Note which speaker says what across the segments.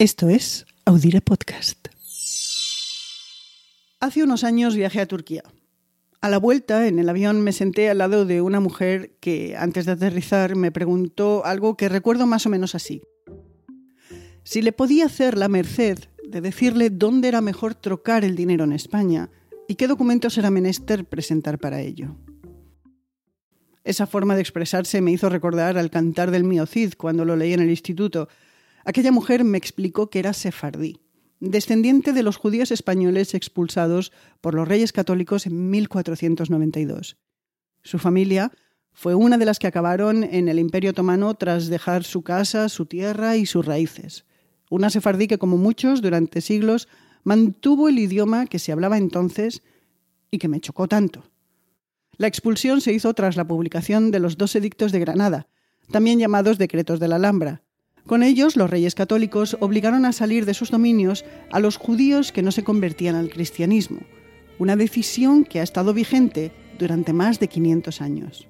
Speaker 1: Esto es Audire Podcast. Hace unos años viajé a Turquía. A la vuelta, en el avión, me senté al lado de una mujer que, antes de aterrizar, me preguntó algo que recuerdo más o menos así. Si le podía hacer la merced de decirle dónde era mejor trocar el dinero en España y qué documentos era menester presentar para ello. Esa forma de expresarse me hizo recordar al cantar del mío Cid cuando lo leí en el instituto, Aquella mujer me explicó que era sefardí, descendiente de los judíos españoles expulsados por los reyes católicos en 1492. Su familia fue una de las que acabaron en el Imperio Otomano tras dejar su casa, su tierra y sus raíces. Una sefardí que, como muchos, durante siglos mantuvo el idioma que se hablaba entonces y que me chocó tanto. La expulsión se hizo tras la publicación de los dos edictos de Granada, también llamados decretos de la Alhambra, con ellos, los reyes católicos obligaron a salir de sus dominios a los judíos que no se convertían al cristianismo, una decisión que ha estado vigente durante más de 500 años.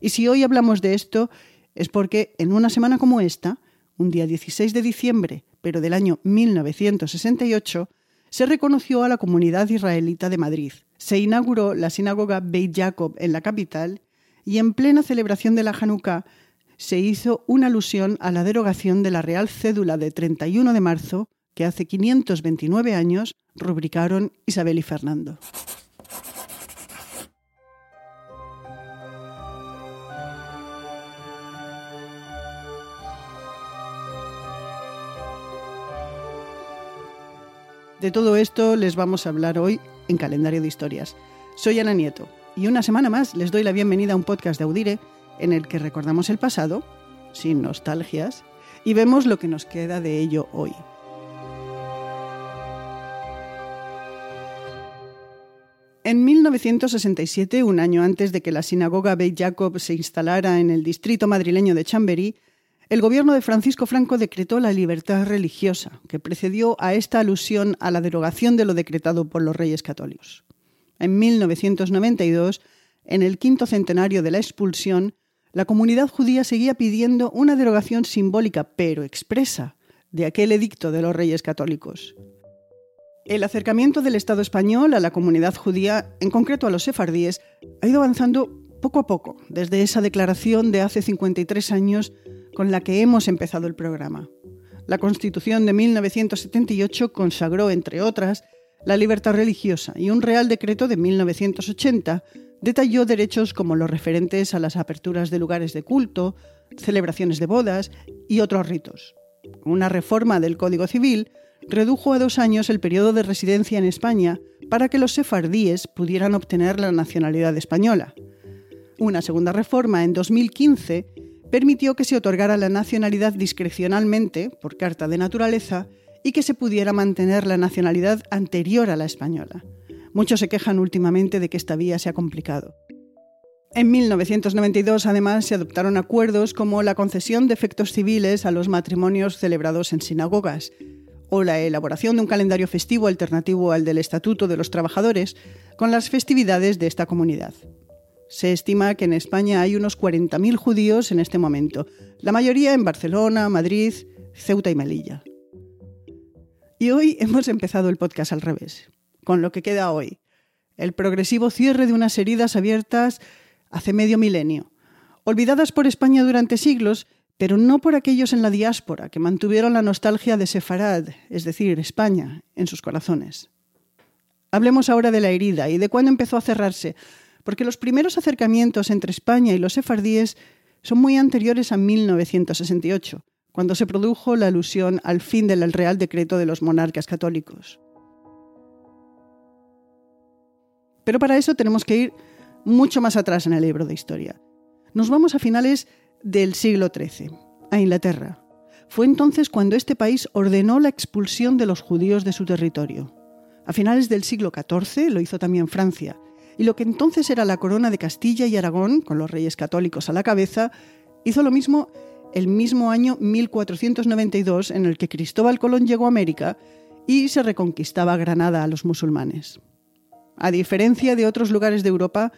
Speaker 1: Y si hoy hablamos de esto, es porque en una semana como esta, un día 16 de diciembre, pero del año 1968, se reconoció a la comunidad israelita de Madrid. Se inauguró la sinagoga Beit Jacob en la capital y en plena celebración de la Hanukkah se hizo una alusión a la derogación de la Real Cédula de 31 de marzo que hace 529 años rubricaron Isabel y Fernando. De todo esto les vamos a hablar hoy en Calendario de Historias. Soy Ana Nieto y una semana más les doy la bienvenida a un podcast de Audire en el que recordamos el pasado, sin nostalgias, y vemos lo que nos queda de ello hoy. En 1967, un año antes de que la sinagoga Beit Jacob se instalara en el distrito madrileño de Chamberí, el gobierno de Francisco Franco decretó la libertad religiosa, que precedió a esta alusión a la derogación de lo decretado por los reyes católicos. En 1992, en el quinto centenario de la expulsión, la comunidad judía seguía pidiendo una derogación simbólica, pero expresa, de aquel edicto de los reyes católicos. El acercamiento del Estado español a la comunidad judía, en concreto a los sefardíes, ha ido avanzando poco a poco, desde esa declaración de hace 53 años con la que hemos empezado el programa. La Constitución de 1978 consagró, entre otras, la libertad religiosa y un Real Decreto de 1980 detalló derechos como los referentes a las aperturas de lugares de culto, celebraciones de bodas y otros ritos. Una reforma del Código Civil redujo a dos años el periodo de residencia en España para que los sefardíes pudieran obtener la nacionalidad española. Una segunda reforma en 2015 permitió que se otorgara la nacionalidad discrecionalmente, por carta de naturaleza, y que se pudiera mantener la nacionalidad anterior a la española. Muchos se quejan últimamente de que esta vía sea complicado. En 1992, además, se adoptaron acuerdos como la concesión de efectos civiles a los matrimonios celebrados en sinagogas, o la elaboración de un calendario festivo alternativo al del Estatuto de los Trabajadores, con las festividades de esta comunidad. Se estima que en España hay unos 40.000 judíos en este momento, la mayoría en Barcelona, Madrid, Ceuta y Melilla. Y hoy hemos empezado el podcast al revés con lo que queda hoy. El progresivo cierre de unas heridas abiertas hace medio milenio, olvidadas por España durante siglos, pero no por aquellos en la diáspora que mantuvieron la nostalgia de Sefarad, es decir, España, en sus corazones. Hablemos ahora de la herida y de cuándo empezó a cerrarse, porque los primeros acercamientos entre España y los sefardíes son muy anteriores a 1968, cuando se produjo la alusión al fin del Real Decreto de los monarcas católicos. Pero para eso tenemos que ir mucho más atrás en el libro de historia. Nos vamos a finales del siglo XIII, a Inglaterra. Fue entonces cuando este país ordenó la expulsión de los judíos de su territorio. A finales del siglo XIV lo hizo también Francia, y lo que entonces era la corona de Castilla y Aragón, con los reyes católicos a la cabeza, hizo lo mismo el mismo año 1492 en el que Cristóbal Colón llegó a América y se reconquistaba Granada a los musulmanes. A diferencia de otros lugares de Europa,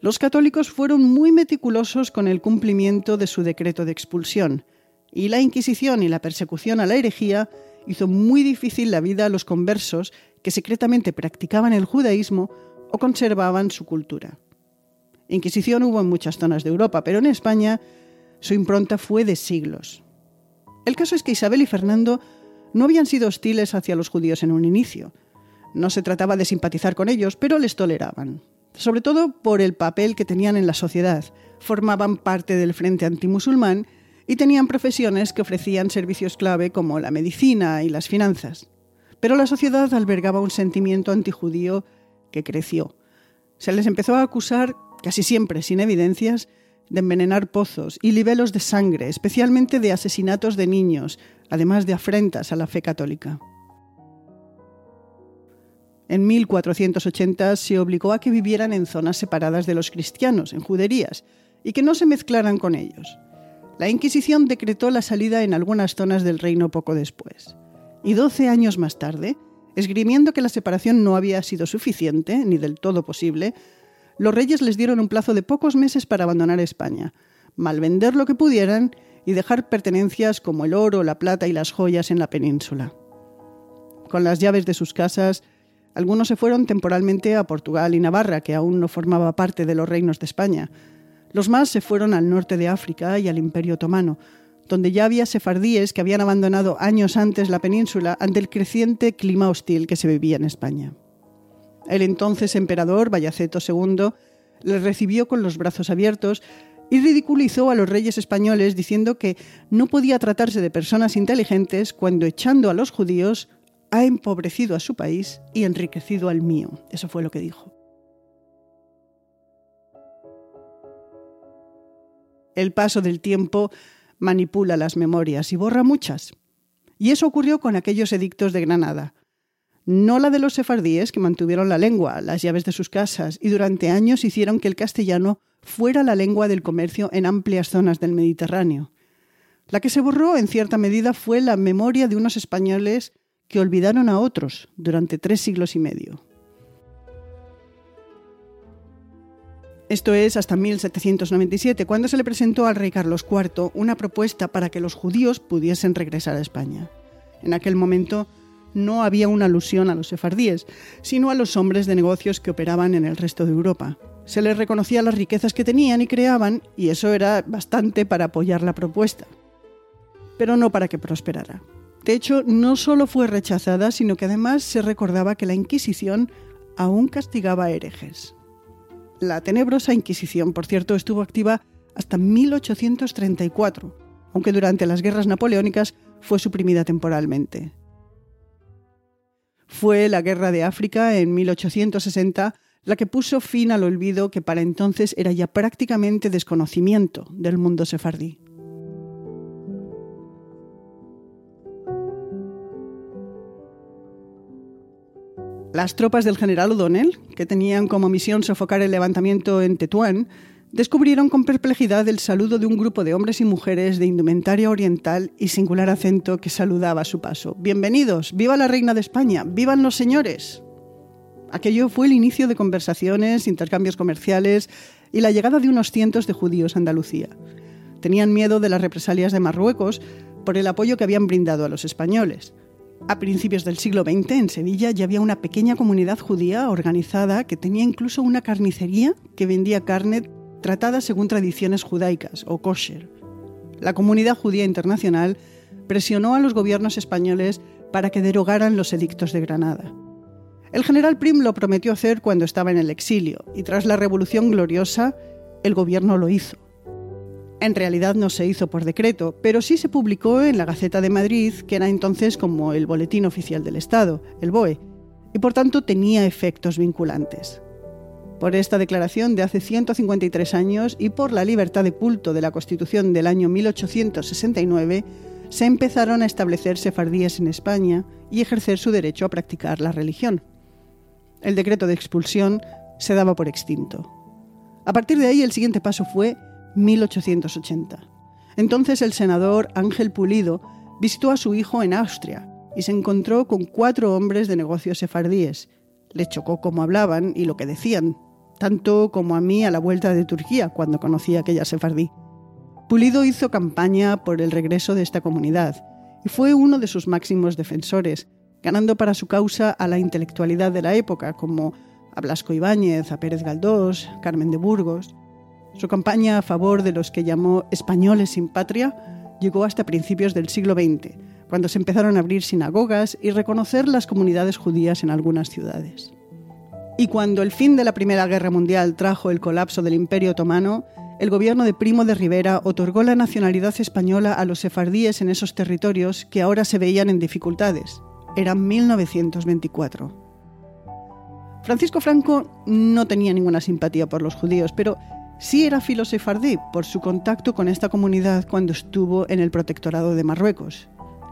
Speaker 1: los católicos fueron muy meticulosos con el cumplimiento de su decreto de expulsión, y la Inquisición y la persecución a la herejía hizo muy difícil la vida a los conversos que secretamente practicaban el judaísmo o conservaban su cultura. Inquisición hubo en muchas zonas de Europa, pero en España su impronta fue de siglos. El caso es que Isabel y Fernando no habían sido hostiles hacia los judíos en un inicio. No se trataba de simpatizar con ellos, pero les toleraban, sobre todo por el papel que tenían en la sociedad. Formaban parte del frente antimusulmán y tenían profesiones que ofrecían servicios clave como la medicina y las finanzas. Pero la sociedad albergaba un sentimiento antijudío que creció. Se les empezó a acusar, casi siempre sin evidencias, de envenenar pozos y libelos de sangre, especialmente de asesinatos de niños, además de afrentas a la fe católica. En 1480 se obligó a que vivieran en zonas separadas de los cristianos, en juderías, y que no se mezclaran con ellos. La Inquisición decretó la salida en algunas zonas del reino poco después. Y doce años más tarde, esgrimiendo que la separación no había sido suficiente, ni del todo posible, los reyes les dieron un plazo de pocos meses para abandonar España, malvender lo que pudieran y dejar pertenencias como el oro, la plata y las joyas en la península. Con las llaves de sus casas, algunos se fueron temporalmente a Portugal y Navarra, que aún no formaba parte de los reinos de España. Los más se fueron al norte de África y al Imperio Otomano, donde ya había sefardíes que habían abandonado años antes la península ante el creciente clima hostil que se vivía en España. El entonces emperador Bayaceto II les recibió con los brazos abiertos y ridiculizó a los reyes españoles diciendo que no podía tratarse de personas inteligentes cuando echando a los judíos ha empobrecido a su país y enriquecido al mío. Eso fue lo que dijo. El paso del tiempo manipula las memorias y borra muchas. Y eso ocurrió con aquellos edictos de Granada no la de los sefardíes que mantuvieron la lengua, las llaves de sus casas y durante años hicieron que el castellano fuera la lengua del comercio en amplias zonas del Mediterráneo. La que se borró en cierta medida fue la memoria de unos españoles que olvidaron a otros durante tres siglos y medio. Esto es hasta 1797, cuando se le presentó al rey Carlos IV una propuesta para que los judíos pudiesen regresar a España. En aquel momento, no había una alusión a los sefardíes, sino a los hombres de negocios que operaban en el resto de Europa. Se les reconocía las riquezas que tenían y creaban, y eso era bastante para apoyar la propuesta. Pero no para que prosperara. De hecho, no solo fue rechazada, sino que además se recordaba que la Inquisición aún castigaba herejes. La tenebrosa Inquisición, por cierto, estuvo activa hasta 1834, aunque durante las guerras napoleónicas fue suprimida temporalmente. Fue la Guerra de África en 1860 la que puso fin al olvido que para entonces era ya prácticamente desconocimiento del mundo sefardí. Las tropas del general O'Donnell, que tenían como misión sofocar el levantamiento en Tetuán, descubrieron con perplejidad el saludo de un grupo de hombres y mujeres de indumentaria oriental y singular acento que saludaba a su paso. Bienvenidos, viva la reina de España, vivan los señores. Aquello fue el inicio de conversaciones, intercambios comerciales y la llegada de unos cientos de judíos a Andalucía. Tenían miedo de las represalias de Marruecos por el apoyo que habían brindado a los españoles. A principios del siglo XX, en Sevilla, ya había una pequeña comunidad judía organizada que tenía incluso una carnicería que vendía carne tratada según tradiciones judaicas o kosher. La comunidad judía internacional presionó a los gobiernos españoles para que derogaran los edictos de Granada. El general Prim lo prometió hacer cuando estaba en el exilio y tras la Revolución Gloriosa el gobierno lo hizo. En realidad no se hizo por decreto, pero sí se publicó en la Gaceta de Madrid, que era entonces como el Boletín Oficial del Estado, el BOE, y por tanto tenía efectos vinculantes por esta declaración de hace 153 años y por la libertad de culto de la Constitución del año 1869, se empezaron a establecer sefardíes en España y ejercer su derecho a practicar la religión. El decreto de expulsión se daba por extinto. A partir de ahí el siguiente paso fue 1880. Entonces el senador Ángel Pulido visitó a su hijo en Austria y se encontró con cuatro hombres de negocios sefardíes. Le chocó cómo hablaban y lo que decían, tanto como a mí a la vuelta de Turquía cuando conocí aquella sefardí. Pulido hizo campaña por el regreso de esta comunidad y fue uno de sus máximos defensores, ganando para su causa a la intelectualidad de la época, como a Blasco Ibáñez, a Pérez Galdós, Carmen de Burgos. Su campaña a favor de los que llamó españoles sin patria llegó hasta principios del siglo XX, cuando se empezaron a abrir sinagogas y reconocer las comunidades judías en algunas ciudades. Y cuando el fin de la Primera Guerra Mundial trajo el colapso del Imperio Otomano, el gobierno de Primo de Rivera otorgó la nacionalidad española a los sefardíes en esos territorios que ahora se veían en dificultades. Era 1924. Francisco Franco no tenía ninguna simpatía por los judíos, pero sí era filosefardí por su contacto con esta comunidad cuando estuvo en el protectorado de Marruecos.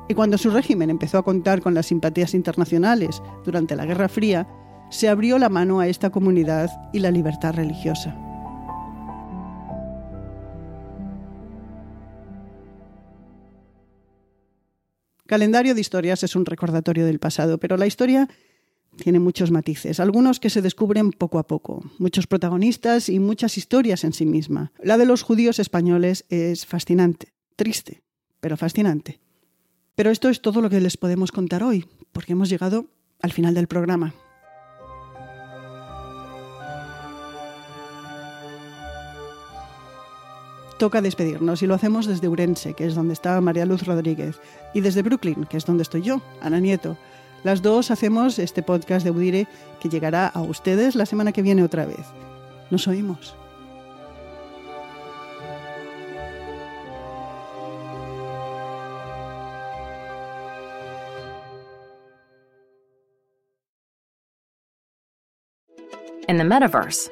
Speaker 1: Y cuando su régimen empezó a contar con las simpatías internacionales durante la Guerra Fría, se abrió la mano a esta comunidad y la libertad religiosa. Calendario de historias es un recordatorio del pasado, pero la historia tiene muchos matices, algunos que se descubren poco a poco, muchos protagonistas y muchas historias en sí misma. La de los judíos españoles es fascinante, triste, pero fascinante. Pero esto es todo lo que les podemos contar hoy, porque hemos llegado al final del programa. toca despedirnos y lo hacemos desde Urense, que es donde está María Luz Rodríguez, y desde Brooklyn, que es donde estoy yo, Ana Nieto. Las dos hacemos este podcast de Udire que llegará a ustedes la semana que viene otra vez. Nos oímos.
Speaker 2: In the metaverse,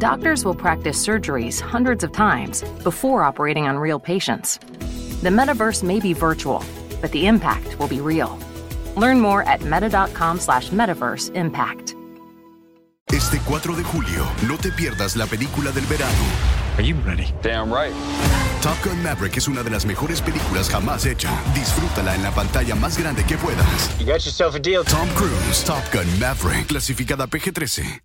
Speaker 2: doctors will practice surgeries hundreds of times before operating on real patients. The metaverse may be virtual, but the impact will be real. Learn more at meta.com slash metaverse impact.
Speaker 3: Este 4 de julio, no te pierdas la película del verano.
Speaker 4: Are you ready?
Speaker 5: Damn right.
Speaker 3: Top Gun Maverick es una de las mejores películas jamás hecha. Disfrútala en la pantalla más grande que puedas.
Speaker 5: You got yourself a deal.
Speaker 3: Tom Cruise, Top Gun Maverick, clasificada PG-13.